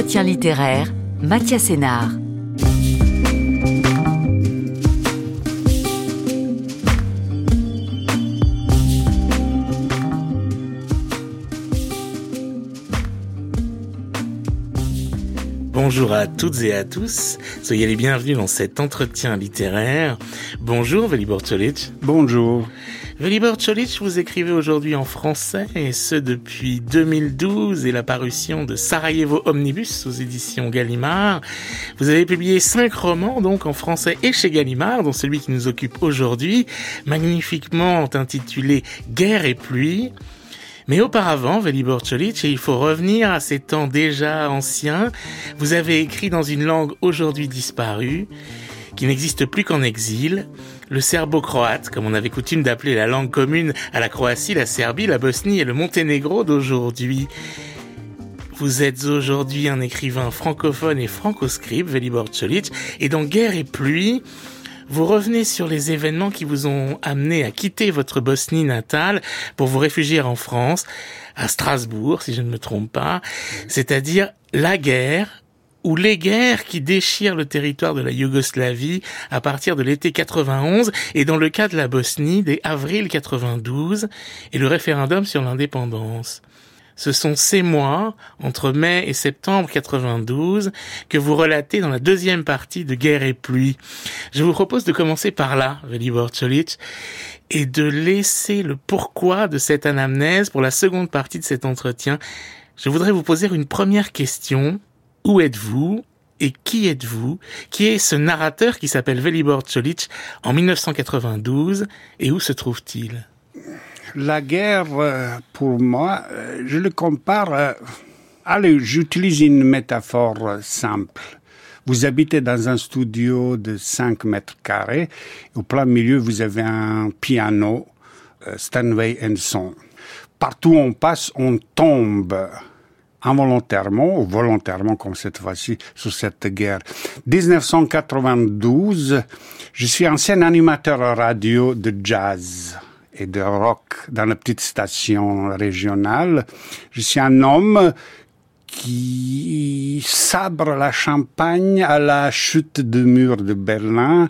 entretien littéraire, Mathias Sénard. Bonjour à toutes et à tous, soyez les bienvenus dans cet entretien littéraire. Bonjour Velibor Čolić. Bonjour. Velibor Čolić, vous écrivez aujourd'hui en français, et ce depuis 2012 et l'apparition de Sarajevo Omnibus aux éditions Gallimard. Vous avez publié cinq romans, donc en français et chez Gallimard, dont celui qui nous occupe aujourd'hui, magnifiquement intitulé Guerre et pluie. Mais auparavant, Velibor Čolić, et il faut revenir à ces temps déjà anciens, vous avez écrit dans une langue aujourd'hui disparue, qui n'existe plus qu'en exil, le serbo-croate, comme on avait coutume d'appeler la langue commune à la Croatie, la Serbie, la Bosnie et le Monténégro d'aujourd'hui. Vous êtes aujourd'hui un écrivain francophone et francoscribe, Velibor Čolić, et dans Guerre et pluie, vous revenez sur les événements qui vous ont amené à quitter votre Bosnie natale pour vous réfugier en France, à Strasbourg, si je ne me trompe pas, c'est-à-dire la guerre ou les guerres qui déchirent le territoire de la Yougoslavie à partir de l'été 91 et dans le cas de la Bosnie dès avril 92 et le référendum sur l'indépendance. Ce sont ces mois, entre mai et septembre 92, que vous relatez dans la deuxième partie de Guerre et pluie. Je vous propose de commencer par là, Velibor Čolić, et de laisser le pourquoi de cette anamnèse pour la seconde partie de cet entretien. Je voudrais vous poser une première question. Où êtes-vous et qui êtes-vous Qui est ce narrateur qui s'appelle Velibor Čolić en 1992 et où se trouve-t-il? La guerre, euh, pour moi, euh, je le compare. euh, Allez, j'utilise une métaphore simple. Vous habitez dans un studio de 5 mètres carrés. Au plein milieu, vous avez un piano Stanway Son. Partout où on passe, on tombe involontairement ou volontairement, comme cette fois-ci, sur cette guerre. 1992, je suis ancien animateur radio de jazz et de rock dans la petite station régionale. Je suis un homme qui sabre la Champagne à la chute du mur de Berlin,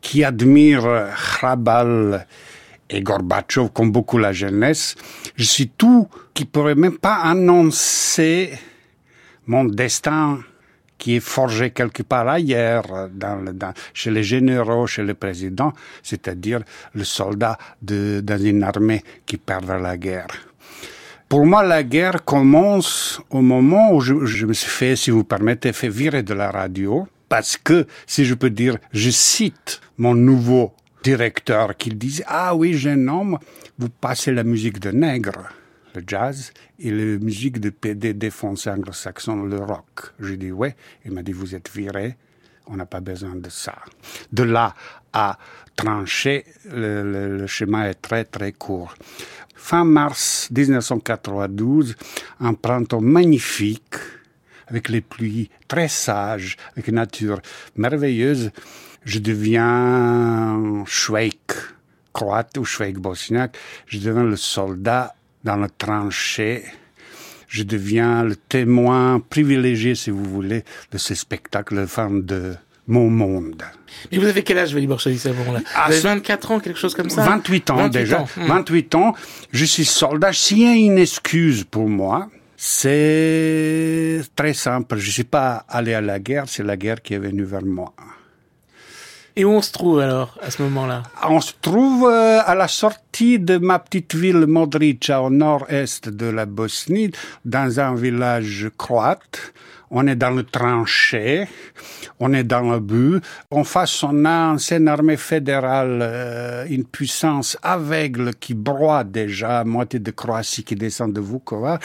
qui admire Hrabal et Gorbatchev comme beaucoup la jeunesse. Je suis tout qui pourrait même pas annoncer mon destin qui est forgé quelque part ailleurs, chez les généraux, chez le président, c'est-à-dire le soldat de, dans une armée qui perd la guerre. Pour moi, la guerre commence au moment où je, je me suis fait, si vous permettez, fait virer de la radio, parce que, si je peux dire, je cite mon nouveau directeur qui disait, ah oui, jeune homme, vous passez la musique de nègre le jazz et la musique de PDD français anglo-saxon, le rock. J'ai dit ouais. Il m'a dit vous êtes viré, on n'a pas besoin de ça. De là à trancher, le, le, le, chemin est très très court. Fin mars 1992, un printemps magnifique, avec les pluies très sages, avec une nature merveilleuse, je deviens Schweik, croate ou Schweik bosniaque, je deviens le soldat dans la tranchée. Je deviens le témoin privilégié, si vous voulez, de ce spectacle, la fin de mon monde. Mais vous avez quel âge, Velibor Čolić, à ce moment-là? Ah, Vous avez 24 ans, quelque chose comme ça? 28 ans 28 déjà. ans, hmm. 28 ans. Je suis soldat. S'il y a une excuse pour moi, c'est très simple. Je ne suis pas allé à la guerre, c'est la guerre qui est venue vers moi. Et où on se trouve alors, à ce moment-là? On se trouve euh, à la sortie de ma petite ville Modrica au nord-est de la Bosnie, dans un village croate. On est dans le tranché, on est dans le but. En face, on a une ancienne armée fédérale, euh, une puissance aveugle qui broie déjà, moitié de Croatie qui descend de Vukovar.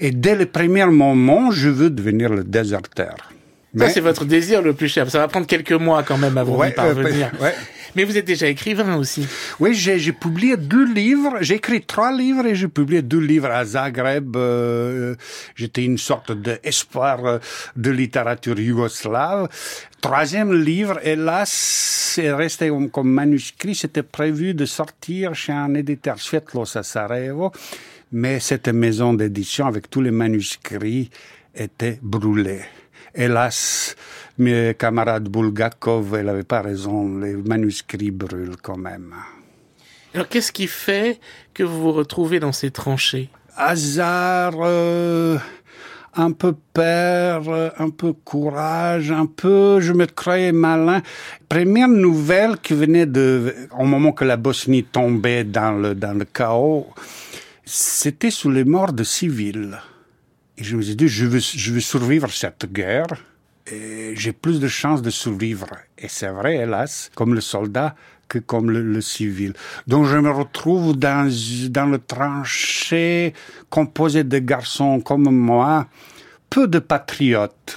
Et dès le premier moment, je veux devenir le déserteur. Ça, c'est votre désir le plus cher. Ça va prendre quelques mois quand même avant Ouais, d'y parvenir. euh, ouais. Mais vous êtes déjà écrivain aussi. Oui, j'ai publié deux livres. J'ai écrit trois livres et j'ai publié deux livres à Zagreb. Euh, J'étais une sorte d'espoir euh, de littérature yougoslave. Troisième livre, hélas, c'est resté comme, manuscrit. C'était prévu de sortir chez un éditeur Svetlos à Sarajevo. Mais cette maison d'édition, avec tous les manuscrits, étaient brûlés. Hélas, mes camarades Bulgakov, elle n'avait pas raison, les manuscrits brûlent quand même. Alors qu'est-ce qui fait que vous vous retrouvez dans ces tranchées? Hasard, euh, un peu peur, un peu courage, un peu, je me croyais malin. Première nouvelle qui venait de, au moment que la Bosnie tombait dans le, dans le chaos, c'était sous les morts de civils. Et je me suis dit, je veux, je veux survivre cette guerre. J'ai plus de chances de survivre. Et c'est vrai, hélas, comme le soldat que comme le, civil. Donc je me retrouve dans, dans le tranché composé de garçons comme moi, peu de patriotes.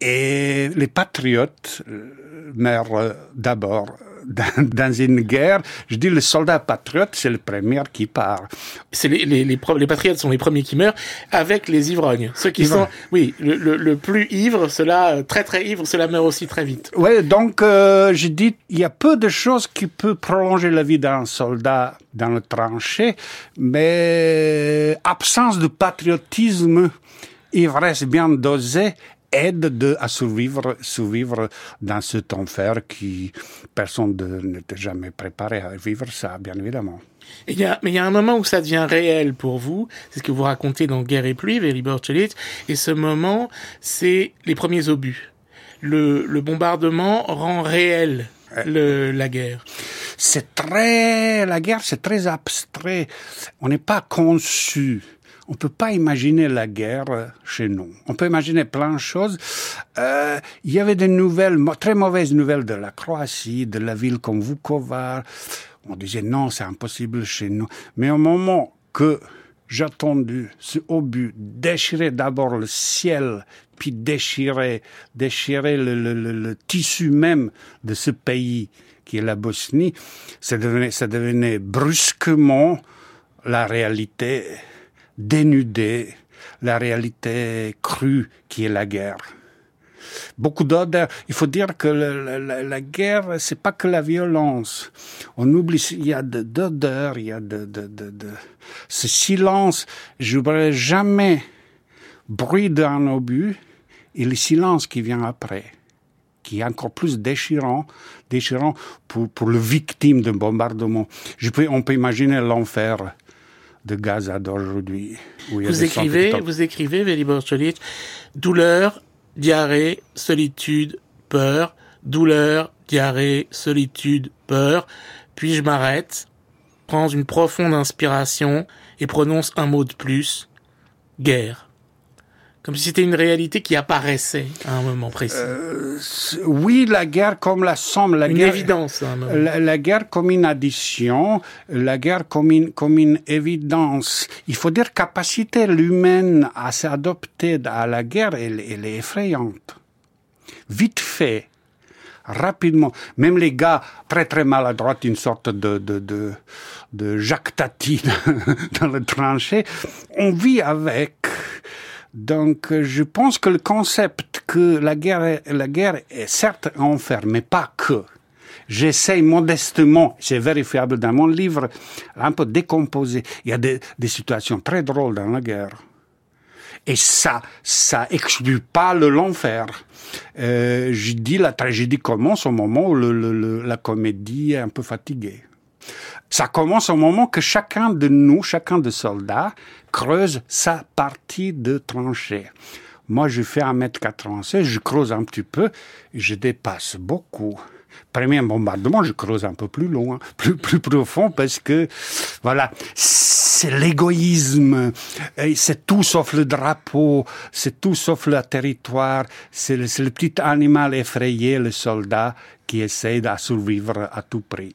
Et les patriotes euh, meurent d'abord dans, dans, une guerre. Je dis le soldat patriote, c'est le premier qui part. C'est les, les, les, les, patriotes sont les premiers qui meurent avec les ivrognes. Ceux qui Ivre. sont, oui, le, le, le plus ivre, cela très très ivre, cela meurt aussi très vite. Oui, donc euh, je dis, il y a peu de choses qui peuvent prolonger la vie d'un soldat dans le tranché, mais absence de patriotisme ivresse bien dosée aide de, à survivre, survivre dans cet enfer qui personne n'était jamais préparé à vivre ça, bien évidemment. Il y a, mais il y a un moment où ça devient réel pour vous. C'est ce que vous racontez dans Guerre et pluie, Veli Borchelit. Et ce moment, c'est les premiers obus. Le, le bombardement rend réel le, la guerre. C'est très, la guerre, c'est très abstrait. On n'est pas conçu on peut pas imaginer la guerre chez nous. On peut imaginer plein de choses. Euh, il y avait des nouvelles, très mauvaises nouvelles de la Croatie, de la ville comme Vukovar. On disait non, c'est impossible chez nous. Mais au moment que j'ai ce obus déchirer d'abord le ciel, puis déchirer, déchirer le, le, tissu même de ce pays qui est la Bosnie, ça devenait, ça devenait brusquement la réalité dénuder la réalité crue qui est la guerre. Beaucoup d'odeurs. Il faut dire que la, guerre, c'est pas que la violence. On oublie, il y a d'odeurs, il y a de, de, de, de, ce silence. Je n'oublierai jamais bruit d'un obus et le silence qui vient après, qui est encore plus déchirant, déchirant pour, pour le victime d'un bombardement. Je peux, on peut imaginer l'enfer de Gaza d'aujourd'hui. Vous écrivez, vous écrivez, Velibor douleur, diarrhée, solitude, peur, douleur, diarrhée, solitude, peur, puis je m'arrête, prends une profonde inspiration et prononce un mot de plus, guerre. Comme si c'était une réalité qui apparaissait à un moment précis. Euh, oui, la guerre comme la somme, la une guerre, évidence. À un moment. La, la, guerre comme une addition, la guerre comme une, comme une évidence. Il faut dire capacité l'humaine à s'adopter à la guerre, elle, elle est effrayante. Vite fait, rapidement. Même les gars très très maladroits, une sorte de, de, de, de Jacques Tati dans le tranché, on vit avec. Donc, je pense que le concept que la guerre, la guerre est certes un enfer, mais pas que. J'essaye modestement, c'est vérifiable dans mon livre, un peu décomposer. Il y a des, situations très drôles dans la guerre. Et ça, ça exclut pas le l'enfer. Euh, je dis la tragédie commence au moment où la comédie est un peu fatiguée. Ça commence au moment que chacun de nous, chacun de soldats, creuse sa partie de tranchée. Moi, je fais 1m96, je creuse un petit peu, je dépasse beaucoup. Premier bombardement, je creuse un peu plus loin, plus, plus profond, parce que, voilà, c'est l'égoïsme, c'est tout sauf le drapeau, c'est tout sauf le territoire, c'est le, le petit animal effrayé, le soldat, qui essaie de survivre à tout prix.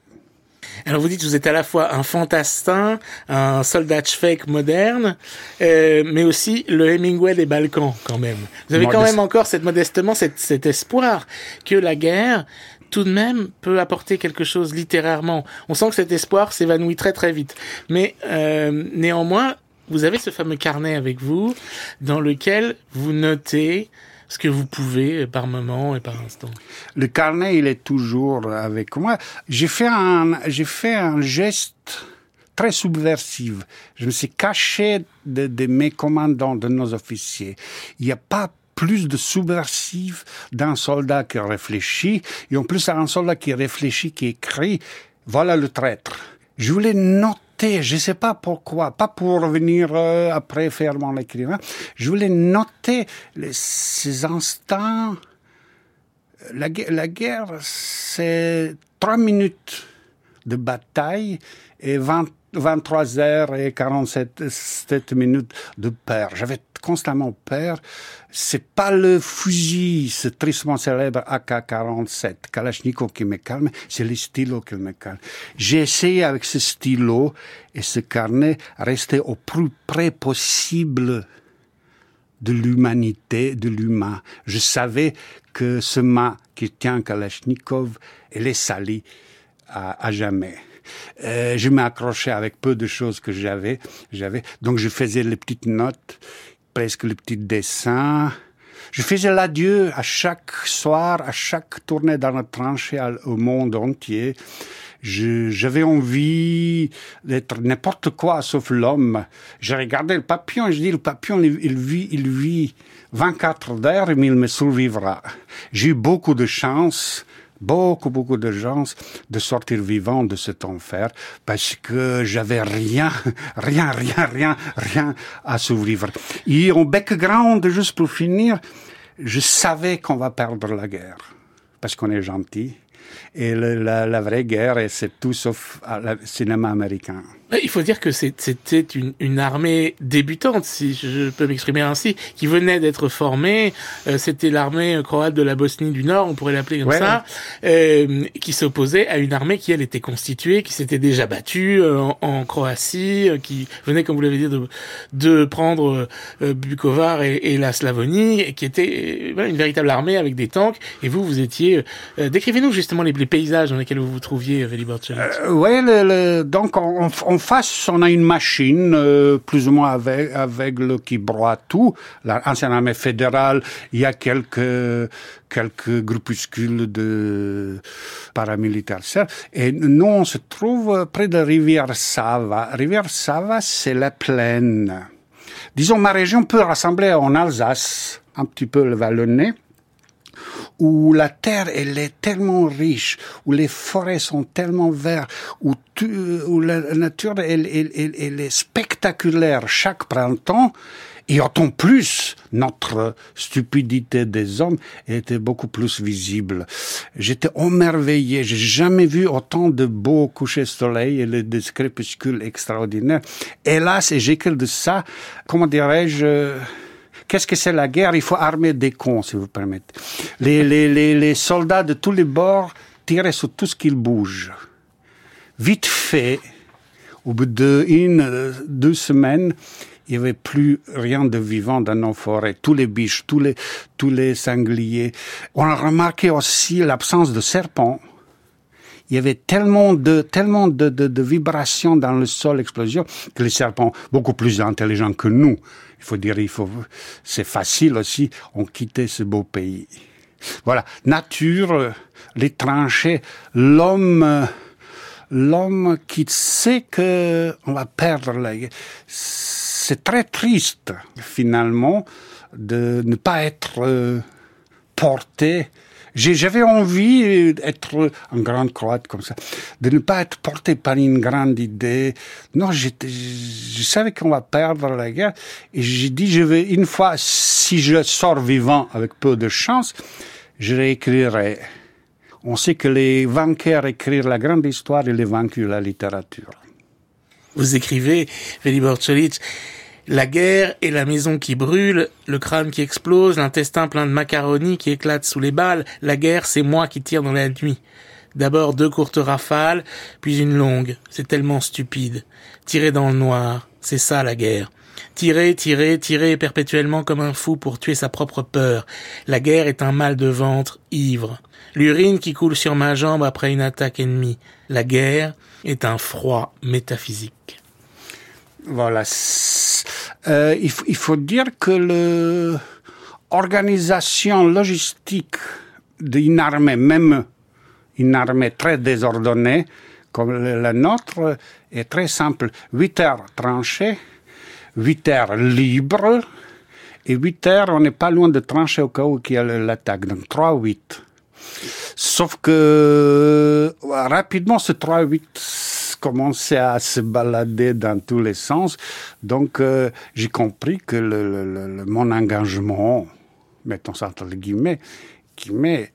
Alors vous dites vous êtes à la fois un fantastin, un soldat fake moderne, euh, mais aussi le Hemingway des Balkans quand même. Vous avez quand même encore cette modestement cet, cet espoir que la guerre tout de même peut apporter quelque chose littérairement. On sent que cet espoir s'évanouit très très vite. Mais euh, néanmoins, vous avez ce fameux carnet avec vous dans lequel vous notez ce que vous pouvez par moment et par instant. Le carnet, il est toujours avec moi. J'ai fait un, j'ai fait un geste très subversive. Je me suis caché de, de mes commandants, de nos officiers. Il n'y a pas plus de subversif d'un soldat qui réfléchit, et en plus un soldat qui réfléchit, qui écrit, voilà le traître. Je voulais noter, je ne sais pas pourquoi, pas pour venir euh, après faire mon écrivain, je voulais noter ces instants. La, la guerre, c'est trois minutes de bataille et 20 23 heures et 47 minutes de peur. J'avais constamment peur. C'est pas le fusil, ce tristement célèbre AK-47 Kalachnikov qui me calme, c'est le stylo qui me calme. J'ai essayé avec ce stylo et ce carnet rester au plus près possible de l'humanité, de l'humain. Je savais que ce main qui tient Kalachnikov, elle est salie à, à jamais. Euh, je m'accrochais avec peu de choses que j'avais. J'avais donc je faisais les petites notes, presque les petits dessins. Je faisais l'adieu à chaque soir, à chaque tournée dans la tranchée au monde entier. J'avais envie d'être n'importe quoi sauf l'homme. J'ai regardé le papillon et je dis le papillon il, il vit, il vit 24 heures mais il me survivra. J'ai eu beaucoup de chance beaucoup, beaucoup de gens de sortir vivant de cet enfer parce que j'avais rien, rien, rien, rien, rien à survivre. Et en background, juste pour finir, je savais qu'on va perdre la guerre parce qu'on est gentil. Et la, la, vraie guerre, c'est tout sauf le cinéma américain. Il faut dire que c'était une, une, armée débutante, si je peux m'exprimer ainsi, qui venait d'être formée. Euh, c'était l'armée croate de la Bosnie du Nord, on pourrait l'appeler comme ça, euh, qui s'opposait à une armée qui, elle, était constituée, qui s'était déjà battue euh, en, en, Croatie, euh, qui venait, comme vous l'avez dit, de, de prendre Bukovar et, et, la Slavonie, et qui était une véritable armée avec des tanks. Et vous, vous étiez... Décrivez-nous justement les, les, paysages dans lesquels vous vous trouviez, Veli Oui, le, le, donc on, on face, on a une machine, euh, plus ou moins avec, avec qui broie tout. L'ancienne armée fédérale, il y a quelques, quelques groupuscules de paramilitaires. Et nous, on se trouve près de rivière Sava. Rivière Sava, c'est la plaine. Disons, ma région peut rassembler en Alsace, un petit peu le Vallonnais où la terre elle est tellement riche, où les forêts sont tellement vertes, où, où la nature elle, elle, elle, est spectaculaire chaque printemps, et autant plus notre stupidité des hommes était beaucoup plus visible. J'étais émerveillé, j'ai jamais vu autant de beaux couchers de soleil et des crépuscules extraordinaires. Hélas, et j'écris de ça, comment dirais-je, Qu'est-ce que c'est la guerre? Il faut armer des cons, si vous permettez. Les, les, les, les soldats de tous les bords tiraient sur tout ce qui bouge. Vite fait, au bout d'une, deux semaines, il n'y avait plus rien de vivant dans nos forêts. Tous les biches, tous les, tous les sangliers. On a remarqué aussi l'absence de serpents. Il y avait tellement de, tellement de, de, de vibrations dans le sol explosion que les serpents, beaucoup plus intelligents que nous, il faut dire, il faut, c'est facile aussi, on quittait ce beau pays. Voilà, nature, les tranchées, l'homme, l'homme qui sait que on va perdre C'est très triste, finalement, de ne pas être euh, porté j'avais envie d'être un grand croate comme ça, de ne pas être porté par une grande idée. Non, je savais qu'on va perdre la guerre et j'ai dit, je vais, une fois, si je sors vivant avec peu de chance, je réécrirai. On sait que les vainqueurs écrivent la grande histoire et les vaincus la littérature. Vous écrivez, Velibor Cholic, la guerre et la maison qui brûle, le crâne qui explose, l'intestin plein de macaroni qui éclate sous les balles. La guerre, c'est moi qui tire dans la nuit. D'abord deux courtes rafales, puis une longue. C'est tellement stupide. Tirer dans le noir, c'est ça la guerre. Tirer, tirer, tirer perpétuellement comme un fou pour tuer sa propre peur. La guerre est un mal de ventre ivre. L'urine qui coule sur ma jambe après une attaque ennemie. La guerre est un froid métaphysique. Voilà. Euh, il, il, faut dire que l'organisation logistique d'une armée, même une armée très désordonnée comme la nôtre, est très simple. 8 heures tranchées, 8 heures libres, et 8 heures, on n'est pas loin de trancher au cas où il y a l'attaque. Donc 3-8. Sauf que rapidement, ce 3-8 commençait à se balader dans tous les sens. Donc euh, j'ai compris que le, mon engagement, mettons ça entre guillemets, qui met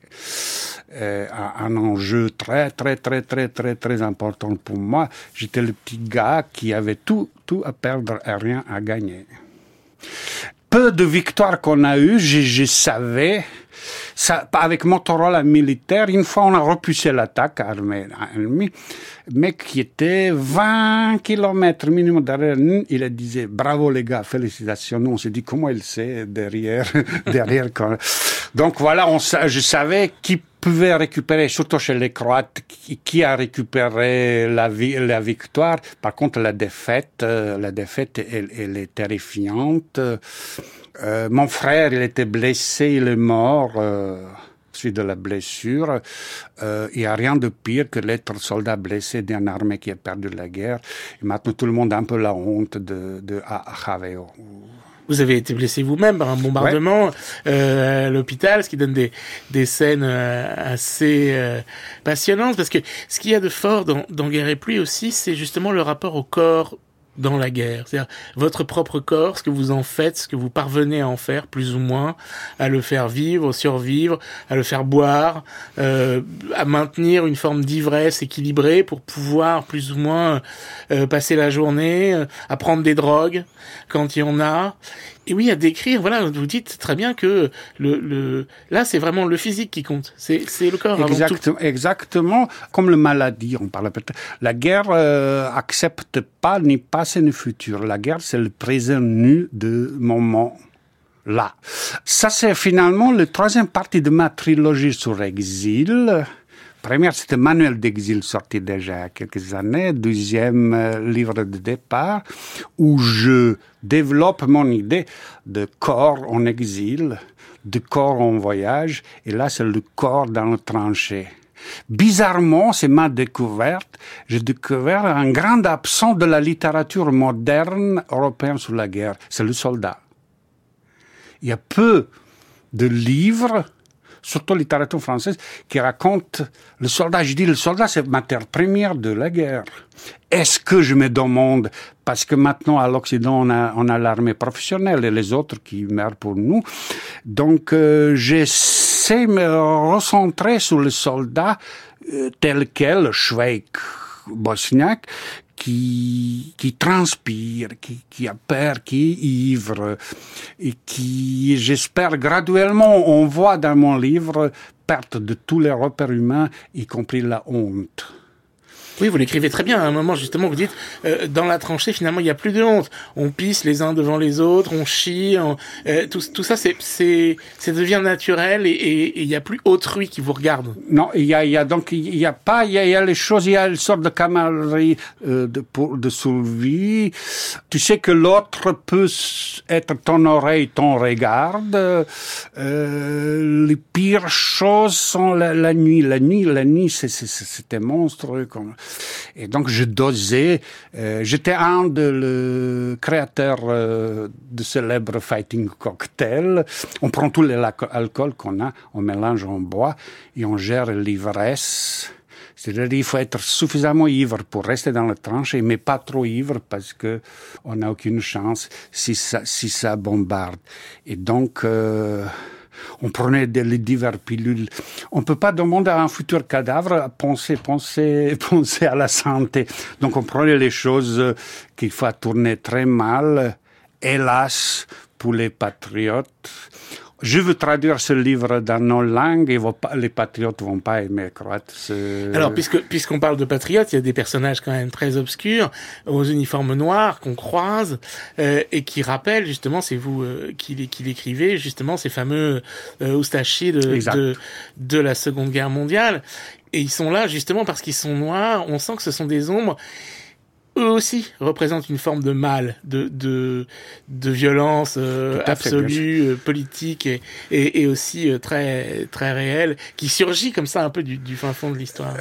euh, un enjeu très, très, très, très, très, très important pour moi. J'étais le petit gars qui avait tout, tout à perdre et rien à gagner. Peu de victoires qu'on a eues, je, savais ça, avec Motorola militaire, une fois on a repoussé l'attaque armée mec qui était 20 km minimum derrière il disait bravo les gars, félicitations. Nous on s'est dit comment il sait derrière, derrière quand... Donc voilà, on, je savais qui pouvait récupérer, surtout chez les Croates, qui, a récupéré la, victoire. Par contre, la défaite, euh, la défaite, elle, est terrifiante. Euh, mon frère, il était blessé, il est mort euh, suite de la blessure. Il n'y a rien de pire que l'être soldat blessé d'une armée qui a perdu la guerre. Et maintenant, tout le monde a un peu la honte de, de Vous avez été blessé vous-même par un bombardement euh, à l'hôpital, ce qui donne des, des scènes euh, assez euh, passionnantes. Parce que ce qu'il y a de fort dans, dans Guerre et Pluie aussi, c'est justement le rapport au corps dans la guerre. C'est-à-dire votre propre corps, ce que vous en faites, ce que vous parvenez à en faire, plus ou moins, à le faire vivre, survivre, à le faire boire, euh, à maintenir une forme d'ivresse équilibrée pour pouvoir plus ou moins euh, passer la journée, euh, à prendre des drogues quand il y en a, et oui, à décrire, voilà, vous dites très bien que le, le là, c'est vraiment le physique qui compte. C'est, le corps. Exactement, exactement. Comme le maladie, on parle peut-être. La guerre euh, accepte pas ni passé ni futur. La guerre, c'est le présent nu de moment là. Ça, c'est finalement la troisième partie de ma trilogie sur l'exil première, c'était Manuel d'exil, sorti déjà il y a quelques années. Deuxième euh, livre de départ, où je développe mon idée de corps en exil, de corps en voyage. Et là, c'est le corps dans le tranché. Bizarrement, c'est ma découverte. J'ai découvert un grand absent de la littérature moderne européenne sur la guerre. C'est le soldat. Il y a peu de livres surtout littérature française, qui raconte le soldat. Je dis, le soldat, c'est matière première de la guerre. Est-ce que je me demande, parce que maintenant à l'Occident, on a, l'armée professionnelle et les autres qui meurent pour nous. Donc, euh, j'essaie de me recentrer sur le soldat euh, tel quel, Schweik, bosniaque, qui, qui transpire, qui, qui a peur, qui est ivre, et qui, j'espère, graduellement, on voit dans mon livre, perte de tous les repères humains, y compris la honte. Oui, vous l'écrivez très bien. À un moment, justement, vous dites, euh, dans la tranchée, finalement, il n'y a plus de honte. On pisse les uns devant les autres, on chie, euh, tout, tout ça, c'est, c'est, ça devient naturel et il n'y a plus autrui qui vous regarde. Non, il y a, y a donc, il y a pas, il y y a, les choses, il y a une sorte de camaraderie euh, de, pour, de survie. Tu sais que l'autre peut être ton oreille, ton regard. Euh, les pires choses sont la, nuit. La nuit, la nuit, c'est, c'est, c'était monstrueux. Comme, et donc je dosais. Euh, J'étais un de le créateur euh, de célèbre fighting cocktail. On prend tout l'alcool qu'on a, on mélange, on boit et on gère l'ivresse. C'est-à-dire qu'il faut être suffisamment ivre pour rester dans la tranche, mais pas trop ivre parce que on n'a aucune chance si ça, si ça bombarde. Et donc, euh, on prenait des, divers pilules. On ne peut pas demander à un futur cadavre à penser, penser, penser à la santé. Donc on prenait les choses qu'il faut tourner très mal, hélas, pour les patriotes. Je veux traduire ce livre dans nos langues et les patriotes vont pas aimer croate. Alors, puisque puisqu'on parle de patriotes, il y a des personnages quand même très obscurs aux uniformes noirs qu'on croise euh, et qui rappellent justement, c'est vous euh, qui, qui l'écrivez justement ces fameux euh, de, de la Seconde Guerre mondiale. Et ils sont là justement parce qu'ils sont noirs. On sent que ce sont des ombres eux aussi représentent une forme de mal, de de, de violence euh, absolue, euh, politique et, et, et aussi euh, très très réelle, qui surgit comme ça un peu du, du fin fond de l'histoire.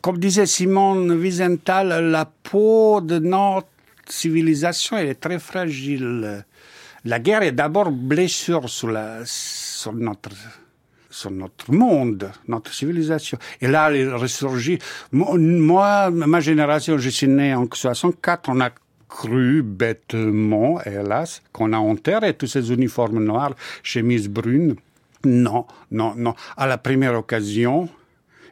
comme disait Simone Wiesenthal, la peau de notre civilisation elle est très fragile. La guerre est d'abord blessure sur la sur notre sur notre monde, notre civilisation. Et là, elle ressurgit. Moi, ma génération, je suis né en 64, on a cru bêtement, hélas, qu'on a enterré tous ces uniformes noirs, chemises brunes. Non, non, non. À la première occasion,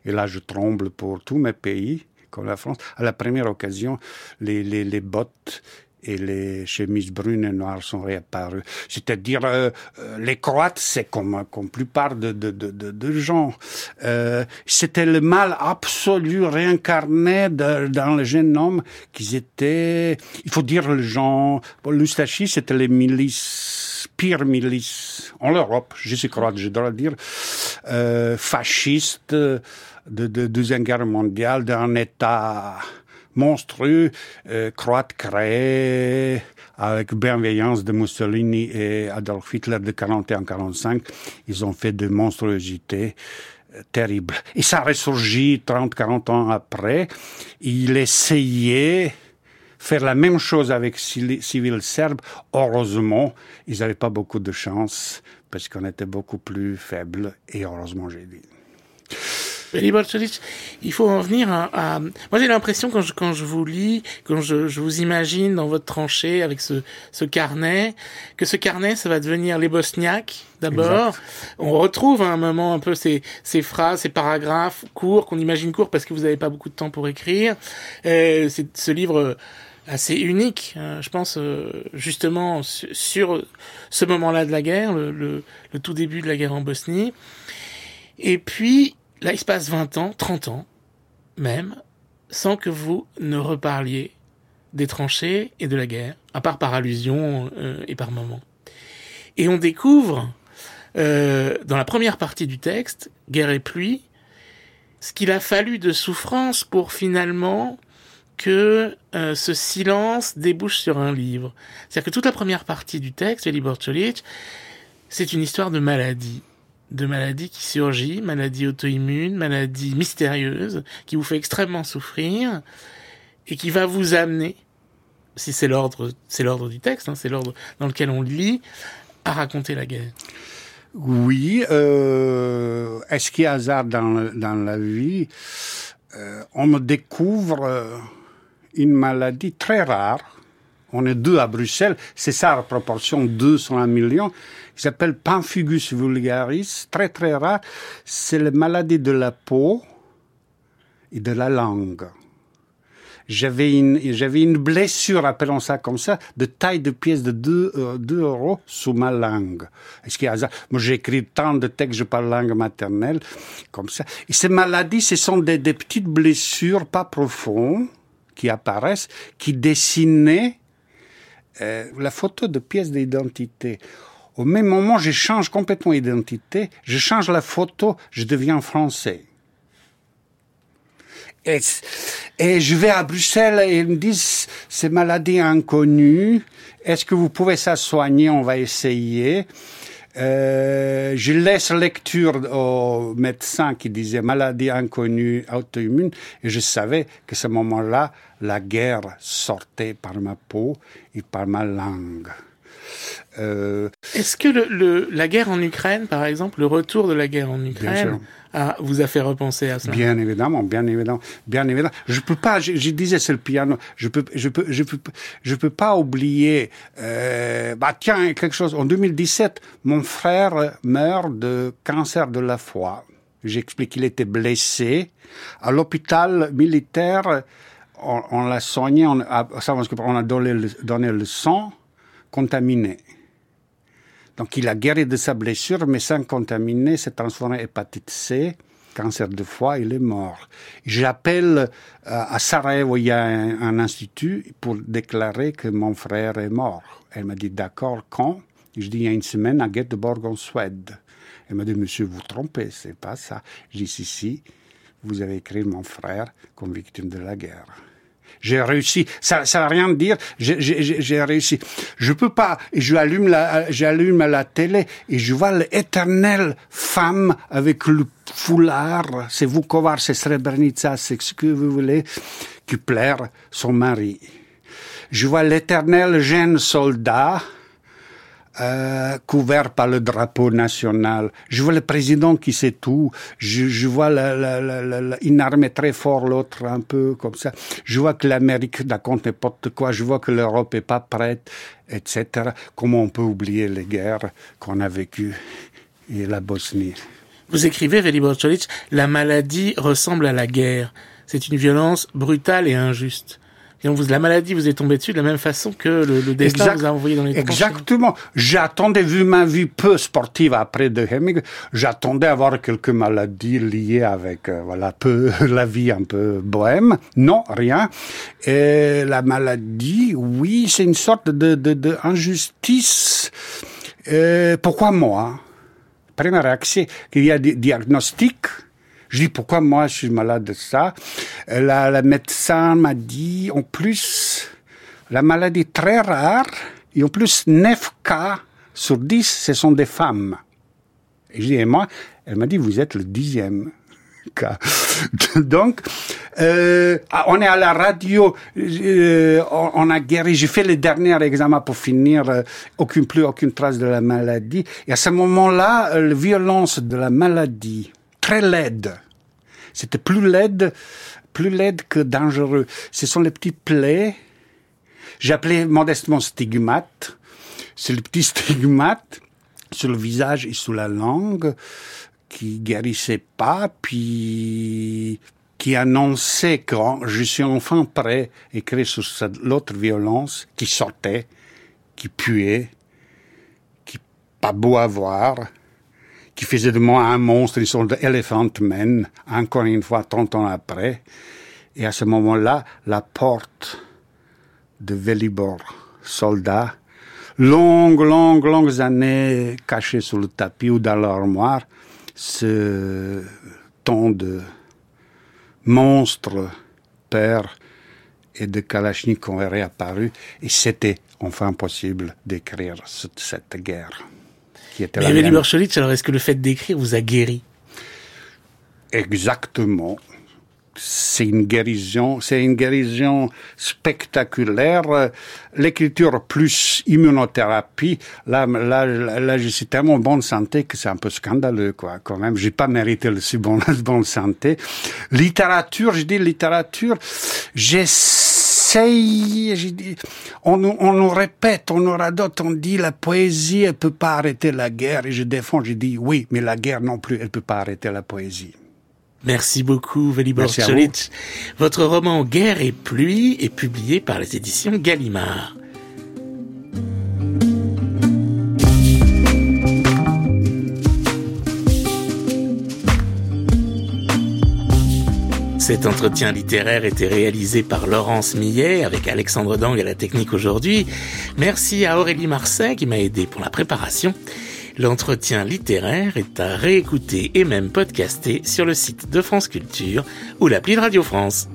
et là je tremble pour tous mes pays, comme la France, à la première occasion, les, les, les bottes et les chemises brunes et noires sont réapparues. C'est-à-dire, euh, euh, les Croates, c'est comme, comme plupart de, de, de, de gens. Euh, c'était le mal absolu réincarné dans le jeune homme qu'ils étaient, il faut dire les gens, l'Oustachie, c'était les milices, pires milices en Europe, je suis croate, je dois le dire, euh, fascistes de, de Deuxième Guerre mondiale, d'un État monstrueux, euh, croate créé avec bienveillance de Mussolini et Adolf Hitler de 41-45. Ils ont fait de monstruosités euh, terribles. Et ça a ressurgi 30-40 ans après. Il essayait faire la même chose avec civils serbes. Heureusement, ils n'avaient pas beaucoup de chance parce qu'on était beaucoup plus faibles. Et heureusement, j'ai dit il faut en venir à... Moi, j'ai l'impression, quand je, quand je vous lis, quand je, je, vous imagine dans votre tranchée avec ce, ce carnet, que ce carnet, ça va devenir les Bosniaques, d'abord. On retrouve à un moment un peu ces, ces phrases, ces paragraphes courts, qu'on imagine courts parce que vous n'avez pas beaucoup de temps pour écrire. Euh, c'est ce livre assez unique, hein, je pense, euh, justement, sur ce moment-là de la guerre, le, le, le tout début de la guerre en Bosnie. Et puis, Là, il se passe 20 ans, 30 ans, même, sans que vous ne reparliez des tranchées et de la guerre, à part par allusion euh, et par moment. Et on découvre, euh, dans la première partie du texte, Guerre et pluie, ce qu'il a fallu de souffrance pour finalement que euh, ce silence débouche sur un livre. C'est-à-dire que toute la première partie du texte, Libor Cholic, c'est une histoire de maladie de maladie qui surgit, maladie auto-immune, maladie mystérieuse, qui vous fait extrêmement souffrir et qui va vous amener, si c'est l'ordre, c'est l'ordre du texte, hein, c'est l'ordre dans lequel on lit, à raconter la guerre. Oui, euh, est-ce qu'il y a hasard dans, dans la vie? Euh, On me découvre euh, une maladie très rare. On est deux à Bruxelles, c'est ça la proportion, deux sur un million qui s'appelle Pemphigus vulgaris, très très rare. C'est la maladie de la peau et de la langue. J'avais une, j'avais une blessure, appelons ça comme ça, de taille de pièce de 2 euh, euros sous ma langue. Est-ce qu'il y a Moi, j'écris tant de textes, parle langue maternelle, comme ça. Et ces maladies, ce sont des, petites blessures pas profondes qui apparaissent, qui dessinaient euh, la photo de pièces d'identité. Au même moment, je change complètement d'identité, je change la photo, je deviens français. Et, et, je vais à Bruxelles et ils me disent, c'est maladie inconnue, est-ce que vous pouvez ça soigner On va essayer. Euh, je laisse lecture au médecin qui disait maladie inconnue auto-immune et je savais que ce moment-là, la guerre sortait par ma peau et par ma langue. Euh... Est-ce que le, le, la guerre en Ukraine, par exemple, le retour de la guerre en Ukraine, a, vous a fait repenser à ça? Bien évidemment, bien évidemment, bien évidemment. Je peux pas. Je, je disais c'est le piano. Je peux, je peux, je peux, je peux pas oublier. Euh, bah tiens, quelque chose. En 2017, mon frère meurt de cancer de la foie. J'explique qu'il était blessé à l'hôpital militaire. On, on l'a soigné. On a, on a donné le, donné le sang contaminé. Donc il a guéri de sa blessure, mais sans contaminer, s'est transformé en hépatite C, cancer de foie, il est mort. J'appelle euh, à Sarajevo, il y a un, institut pour déclarer que mon frère est mort. Elle m'a dit d'accord, quand? Je dis il y a une semaine à Göteborg en Suède. Elle m'a dit monsieur, vous trompez, c'est pas ça. Je dis si, si, vous avez écrit mon frère comme victime de la guerre. J'ai réussi. Ça, ça veut rien dire. J'ai réussi. Je peux pas. Je allume la, j'allume la télé et je vois l'éternelle femme avec le foulard. C'est Vukovar, c'est Srebrenica, c'est ce que vous voulez, qui plaire son mari. Je vois l'éternel jeune soldat euh, couvert par le drapeau national. Je vois le président qui sait tout. Je, je vois la, la, la, une armée très fort, l'autre un peu comme ça. Je vois que l'Amérique raconte n'importe quoi. Je vois que l'Europe est pas prête, etc. Comment on peut oublier les guerres qu'on a vécues et la Bosnie? Vous écrivez, Veli la maladie ressemble à la guerre. C'est une violence brutale et injuste. Et vous, la maladie vous est tombée dessus de la même façon que le, le destin vous a envoyé dans les Exactement. J'attendais, vu ma vie peu sportive après de Hemingway, j'attendais avoir quelques maladies liées avec, euh, voilà, peu, la vie un peu bohème. Non, rien. Et la maladie, oui, c'est une sorte de, de, de injustice. Euh, pourquoi moi? Première réaction, qu'il y a des diagnostics, je dis pourquoi moi je suis malade de ça? La, la médecin m'a dit en plus la maladie très rare et en plus 9 cas sur 10 ce sont des femmes. Et je dis et moi? Elle m'a dit vous êtes le dixième cas. Donc euh, ah, on est à la radio, euh, on, a guéri. J'ai fait le dernier examen pour finir, euh, aucune plus aucune trace de la maladie. Et à ce moment-là, la violence de la maladie très laide. C'était plus laide, plus laide que dangereux. Ce sont les petits plaies. J'appelais modestement stigmates. C'est le petit stigmate sur le visage et sur la langue qui guérissait pas, puis qui annonçait que je suis enfin prêt à écrire sur l'autre violence qui sortait, qui puait, qui pas beau à voir, qui faisait de moi un monstre, une sorte d'Elephant Man, encore une fois, 30 ans après. Et à ce moment-là, la porte de Velibor, soldat, longues, longues, longues années cachées sous le tapis ou dans l'armoire, ce ton de monstre père et de Kalachnikov est réapparu et c'était enfin possible d'écrire cette guerre qui était Mais alors est-ce que le fait d'écrire vous a guéri? Exactement. C'est une guérison, c'est une guérison spectaculaire. L'écriture plus immunothérapie, là, là, là, je suis tellement en bonne santé que c'est un peu scandaleux, quoi, quand même. J'ai pas mérité le si bon, bonne santé. Littérature, je dis littérature, j'essaie on, on nous répète, on nous radote, on dit la poésie, elle peut pas arrêter la guerre. Et je défends, je dis oui, mais la guerre non plus, elle peut pas arrêter la poésie. Merci beaucoup, Velibor. Votre roman Guerre et pluie est publié par les éditions Gallimard. Cet entretien littéraire était réalisé par Laurence Millet avec Alexandre Dang à la technique aujourd'hui. Merci à Aurélie Marseille qui m'a aidé pour la préparation. L'entretien littéraire est à réécouter et même podcaster sur le site de France Culture ou l'appli de Radio France.